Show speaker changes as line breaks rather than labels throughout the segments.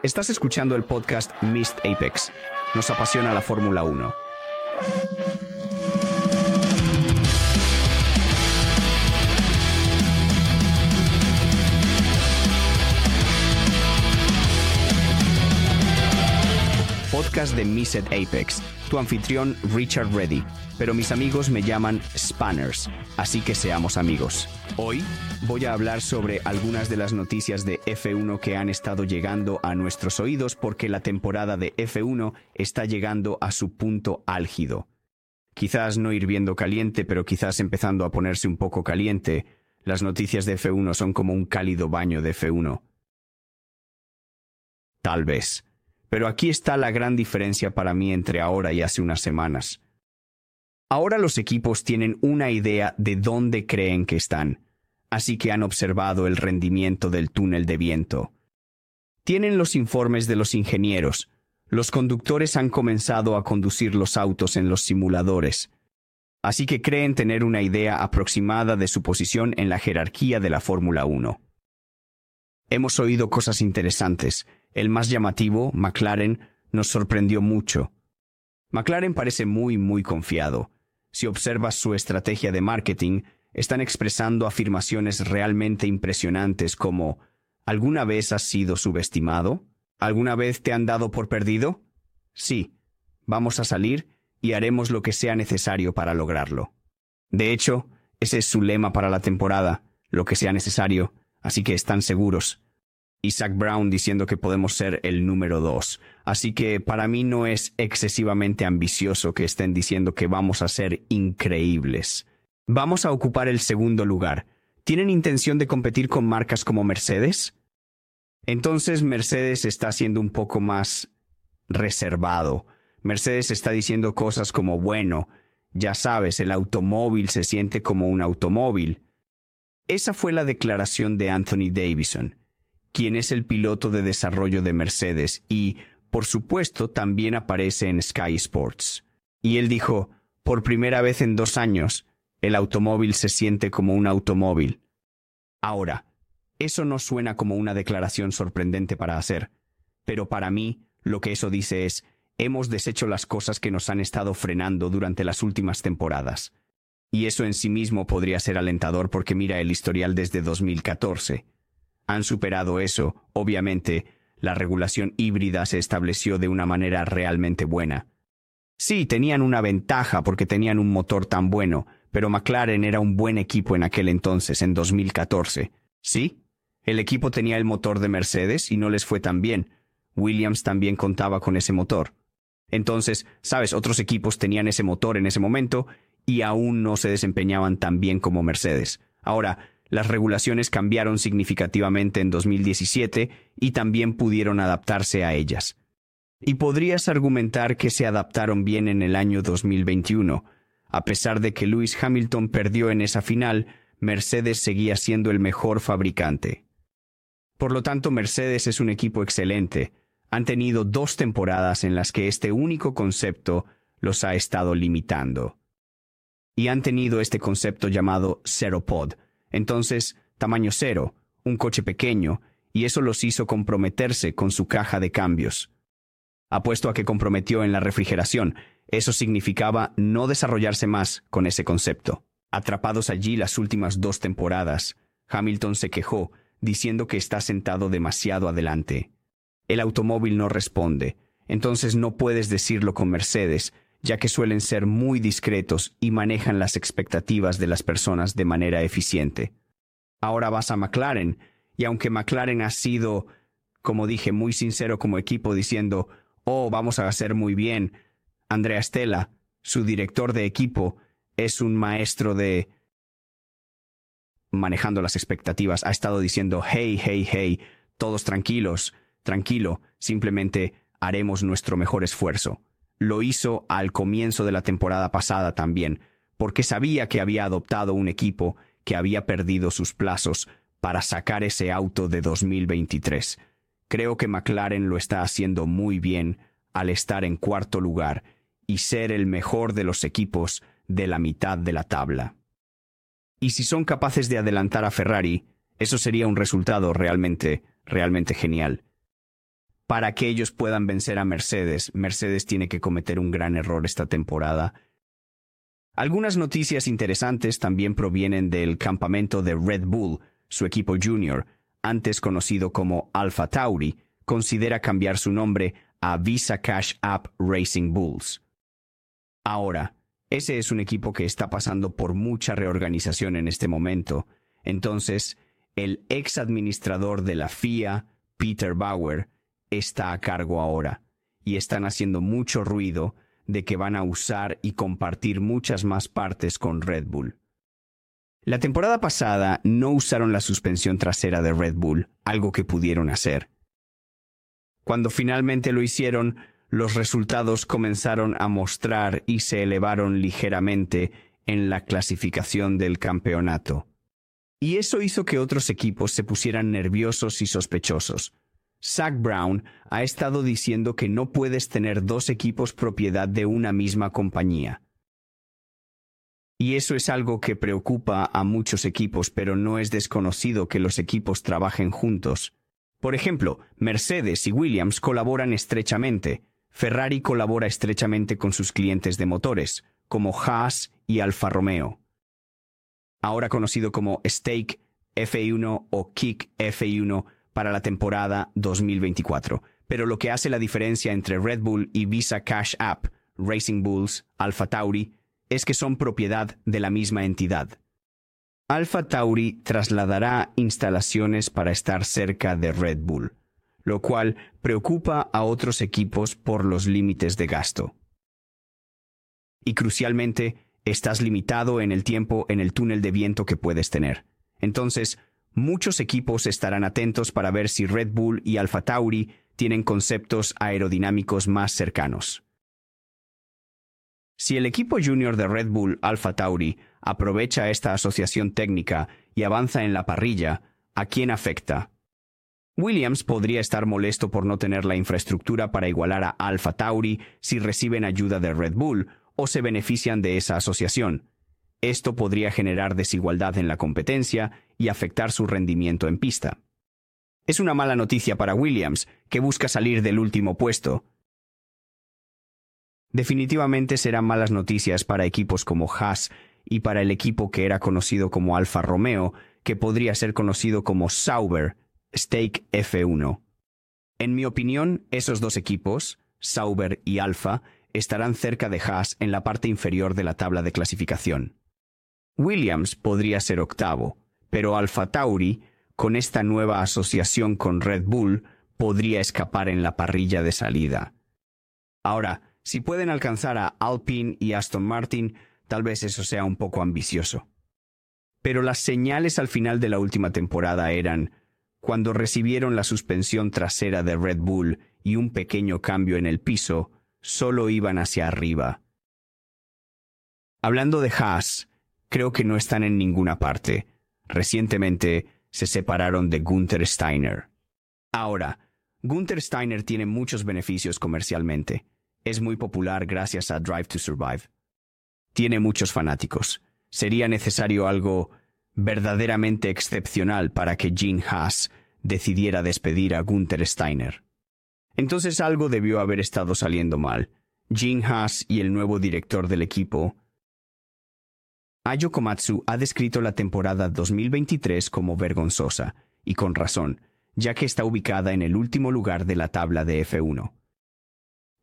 Estás escuchando el podcast Mist Apex. Nos apasiona la Fórmula 1. Podcast de Mist Apex. Tu anfitrión Richard Reddy, pero mis amigos me llaman Spanners, así que seamos amigos. Hoy voy a hablar sobre algunas de las noticias de F1 que han estado llegando a nuestros oídos porque la temporada de F1 está llegando a su punto álgido. Quizás no hirviendo caliente, pero quizás empezando a ponerse un poco caliente. Las noticias de F1 son como un cálido baño de F1. Tal vez. Pero aquí está la gran diferencia para mí entre ahora y hace unas semanas. Ahora los equipos tienen una idea de dónde creen que están así que han observado el rendimiento del túnel de viento. Tienen los informes de los ingenieros. Los conductores han comenzado a conducir los autos en los simuladores. Así que creen tener una idea aproximada de su posición en la jerarquía de la Fórmula 1. Hemos oído cosas interesantes. El más llamativo, McLaren, nos sorprendió mucho. McLaren parece muy, muy confiado. Si observas su estrategia de marketing, están expresando afirmaciones realmente impresionantes como ¿Alguna vez has sido subestimado? ¿Alguna vez te han dado por perdido? Sí, vamos a salir y haremos lo que sea necesario para lograrlo. De hecho, ese es su lema para la temporada, lo que sea necesario, así que están seguros. Isaac Brown diciendo que podemos ser el número dos, así que para mí no es excesivamente ambicioso que estén diciendo que vamos a ser increíbles. Vamos a ocupar el segundo lugar. ¿Tienen intención de competir con marcas como Mercedes? Entonces Mercedes está siendo un poco más reservado. Mercedes está diciendo cosas como, bueno, ya sabes, el automóvil se siente como un automóvil. Esa fue la declaración de Anthony Davison, quien es el piloto de desarrollo de Mercedes y, por supuesto, también aparece en Sky Sports. Y él dijo, por primera vez en dos años, el automóvil se siente como un automóvil. Ahora, eso no suena como una declaración sorprendente para hacer, pero para mí lo que eso dice es, hemos deshecho las cosas que nos han estado frenando durante las últimas temporadas. Y eso en sí mismo podría ser alentador porque mira el historial desde 2014. Han superado eso, obviamente, la regulación híbrida se estableció de una manera realmente buena. Sí, tenían una ventaja porque tenían un motor tan bueno, pero McLaren era un buen equipo en aquel entonces, en 2014. ¿Sí? El equipo tenía el motor de Mercedes y no les fue tan bien. Williams también contaba con ese motor. Entonces, sabes, otros equipos tenían ese motor en ese momento y aún no se desempeñaban tan bien como Mercedes. Ahora, las regulaciones cambiaron significativamente en 2017 y también pudieron adaptarse a ellas. Y podrías argumentar que se adaptaron bien en el año 2021, a pesar de que Lewis Hamilton perdió en esa final, Mercedes seguía siendo el mejor fabricante. Por lo tanto, Mercedes es un equipo excelente. Han tenido dos temporadas en las que este único concepto los ha estado limitando. Y han tenido este concepto llamado Pod, entonces tamaño cero, un coche pequeño, y eso los hizo comprometerse con su caja de cambios. Apuesto a que comprometió en la refrigeración, eso significaba no desarrollarse más con ese concepto. Atrapados allí las últimas dos temporadas, Hamilton se quejó, diciendo que está sentado demasiado adelante. El automóvil no responde, entonces no puedes decirlo con Mercedes, ya que suelen ser muy discretos y manejan las expectativas de las personas de manera eficiente. Ahora vas a McLaren, y aunque McLaren ha sido, como dije, muy sincero como equipo diciendo, oh, vamos a hacer muy bien, Andrea Stella, su director de equipo, es un maestro de manejando las expectativas. Ha estado diciendo, hey, hey, hey, todos tranquilos, tranquilo, simplemente haremos nuestro mejor esfuerzo. Lo hizo al comienzo de la temporada pasada también, porque sabía que había adoptado un equipo que había perdido sus plazos para sacar ese auto de 2023. Creo que McLaren lo está haciendo muy bien al estar en cuarto lugar y ser el mejor de los equipos de la mitad de la tabla. Y si son capaces de adelantar a Ferrari, eso sería un resultado realmente, realmente genial. Para que ellos puedan vencer a Mercedes, Mercedes tiene que cometer un gran error esta temporada. Algunas noticias interesantes también provienen del campamento de Red Bull, su equipo junior, antes conocido como Alpha Tauri, considera cambiar su nombre a Visa Cash App Racing Bulls. Ahora, ese es un equipo que está pasando por mucha reorganización en este momento, entonces el ex administrador de la FIA, Peter Bauer, está a cargo ahora y están haciendo mucho ruido de que van a usar y compartir muchas más partes con Red Bull. La temporada pasada no usaron la suspensión trasera de Red Bull, algo que pudieron hacer. Cuando finalmente lo hicieron, los resultados comenzaron a mostrar y se elevaron ligeramente en la clasificación del campeonato. Y eso hizo que otros equipos se pusieran nerviosos y sospechosos. Zach Brown ha estado diciendo que no puedes tener dos equipos propiedad de una misma compañía. Y eso es algo que preocupa a muchos equipos, pero no es desconocido que los equipos trabajen juntos. Por ejemplo, Mercedes y Williams colaboran estrechamente. Ferrari colabora estrechamente con sus clientes de motores, como Haas y Alfa Romeo. Ahora conocido como Stake F1 o Kick F1, para la temporada 2024. Pero lo que hace la diferencia entre Red Bull y Visa Cash App, Racing Bulls, Alpha Tauri, es que son propiedad de la misma entidad. Alpha Tauri trasladará instalaciones para estar cerca de Red Bull, lo cual preocupa a otros equipos por los límites de gasto. Y crucialmente, estás limitado en el tiempo en el túnel de viento que puedes tener. Entonces, Muchos equipos estarán atentos para ver si Red Bull y Alfa Tauri tienen conceptos aerodinámicos más cercanos. Si el equipo junior de Red Bull Alfa Tauri aprovecha esta asociación técnica y avanza en la parrilla, ¿a quién afecta? Williams podría estar molesto por no tener la infraestructura para igualar a Alfa Tauri si reciben ayuda de Red Bull o se benefician de esa asociación. Esto podría generar desigualdad en la competencia y afectar su rendimiento en pista. Es una mala noticia para Williams, que busca salir del último puesto. Definitivamente serán malas noticias para equipos como Haas y para el equipo que era conocido como Alfa Romeo, que podría ser conocido como Sauber, Stake F1. En mi opinión, esos dos equipos, Sauber y Alfa, estarán cerca de Haas en la parte inferior de la tabla de clasificación. Williams podría ser octavo, pero Alfa Tauri, con esta nueva asociación con Red Bull, podría escapar en la parrilla de salida. Ahora, si pueden alcanzar a Alpine y Aston Martin, tal vez eso sea un poco ambicioso. Pero las señales al final de la última temporada eran, cuando recibieron la suspensión trasera de Red Bull y un pequeño cambio en el piso, solo iban hacia arriba. Hablando de Haas, creo que no están en ninguna parte. Recientemente se separaron de Gunther Steiner. Ahora, Gunther Steiner tiene muchos beneficios comercialmente. Es muy popular gracias a Drive to Survive. Tiene muchos fanáticos. Sería necesario algo verdaderamente excepcional para que Gene Haas decidiera despedir a Gunther Steiner. Entonces algo debió haber estado saliendo mal. Gene Haas y el nuevo director del equipo Ayo Komatsu ha descrito la temporada 2023 como vergonzosa, y con razón, ya que está ubicada en el último lugar de la tabla de F1.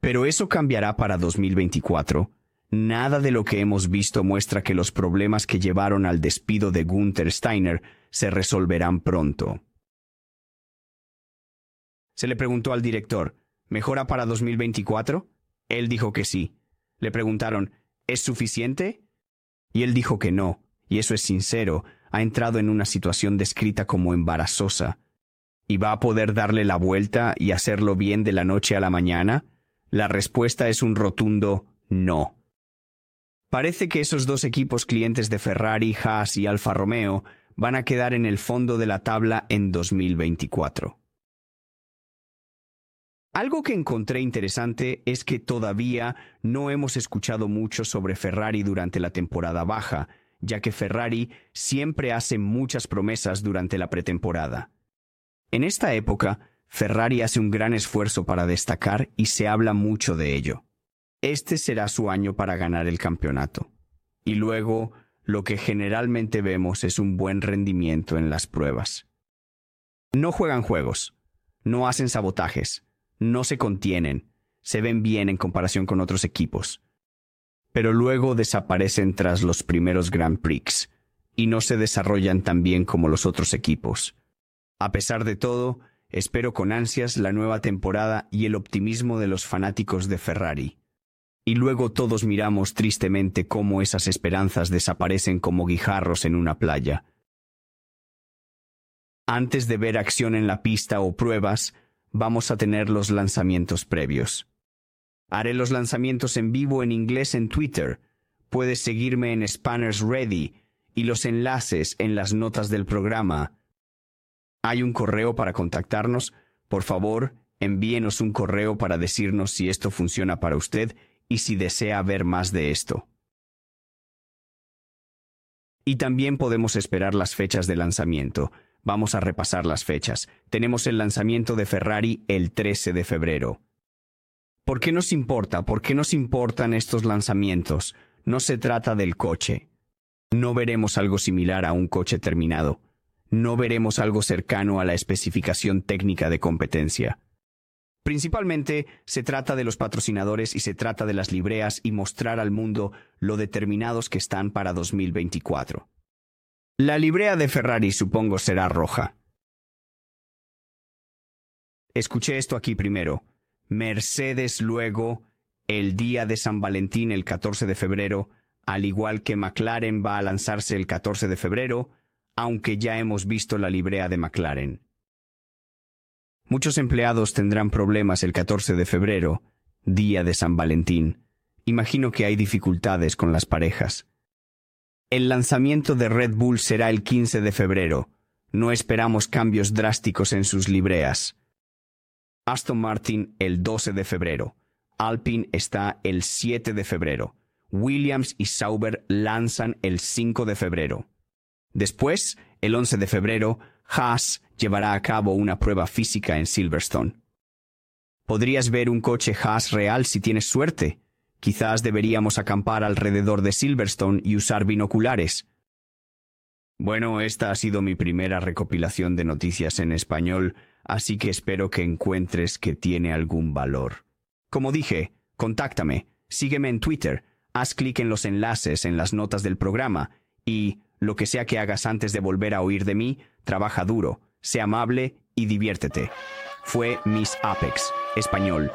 Pero eso cambiará para 2024. Nada de lo que hemos visto muestra que los problemas que llevaron al despido de Gunther Steiner se resolverán pronto. Se le preguntó al director, ¿mejora para 2024? Él dijo que sí. Le preguntaron, ¿es suficiente? Y él dijo que no, y eso es sincero, ha entrado en una situación descrita como embarazosa. ¿Y va a poder darle la vuelta y hacerlo bien de la noche a la mañana? La respuesta es un rotundo no. Parece que esos dos equipos clientes de Ferrari, Haas y Alfa Romeo van a quedar en el fondo de la tabla en 2024. Algo que encontré interesante es que todavía no hemos escuchado mucho sobre Ferrari durante la temporada baja, ya que Ferrari siempre hace muchas promesas durante la pretemporada. En esta época, Ferrari hace un gran esfuerzo para destacar y se habla mucho de ello. Este será su año para ganar el campeonato. Y luego, lo que generalmente vemos es un buen rendimiento en las pruebas. No juegan juegos, no hacen sabotajes, no se contienen, se ven bien en comparación con otros equipos. Pero luego desaparecen tras los primeros Grand Prix y no se desarrollan tan bien como los otros equipos. A pesar de todo, espero con ansias la nueva temporada y el optimismo de los fanáticos de Ferrari. Y luego todos miramos tristemente cómo esas esperanzas desaparecen como guijarros en una playa. Antes de ver acción en la pista o pruebas, vamos a tener los lanzamientos previos. Haré los lanzamientos en vivo en inglés en Twitter. Puedes seguirme en Spanners Ready y los enlaces en las notas del programa. Hay un correo para contactarnos. Por favor, envíenos un correo para decirnos si esto funciona para usted y si desea ver más de esto. Y también podemos esperar las fechas de lanzamiento. Vamos a repasar las fechas. Tenemos el lanzamiento de Ferrari el 13 de febrero. ¿Por qué nos importa? ¿Por qué nos importan estos lanzamientos? No se trata del coche. No veremos algo similar a un coche terminado. No veremos algo cercano a la especificación técnica de competencia. Principalmente se trata de los patrocinadores y se trata de las libreas y mostrar al mundo lo determinados que están para 2024. La librea de Ferrari supongo será roja. Escuché esto aquí primero. Mercedes luego, el día de San Valentín, el 14 de febrero, al igual que McLaren va a lanzarse el 14 de febrero, aunque ya hemos visto la librea de McLaren. Muchos empleados tendrán problemas el 14 de febrero, día de San Valentín. Imagino que hay dificultades con las parejas. El lanzamiento de Red Bull será el 15 de febrero. No esperamos cambios drásticos en sus libreas. Aston Martin el 12 de febrero. Alpine está el 7 de febrero. Williams y Sauber lanzan el 5 de febrero. Después, el 11 de febrero, Haas llevará a cabo una prueba física en Silverstone. Podrías ver un coche Haas real si tienes suerte. Quizás deberíamos acampar alrededor de Silverstone y usar binoculares. Bueno, esta ha sido mi primera recopilación de noticias en español así que espero que encuentres que tiene algún valor. Como dije, contáctame, sígueme en Twitter, haz clic en los enlaces en las notas del programa y, lo que sea que hagas antes de volver a oír de mí, trabaja duro, sea amable y diviértete. Fue Miss Apex, español.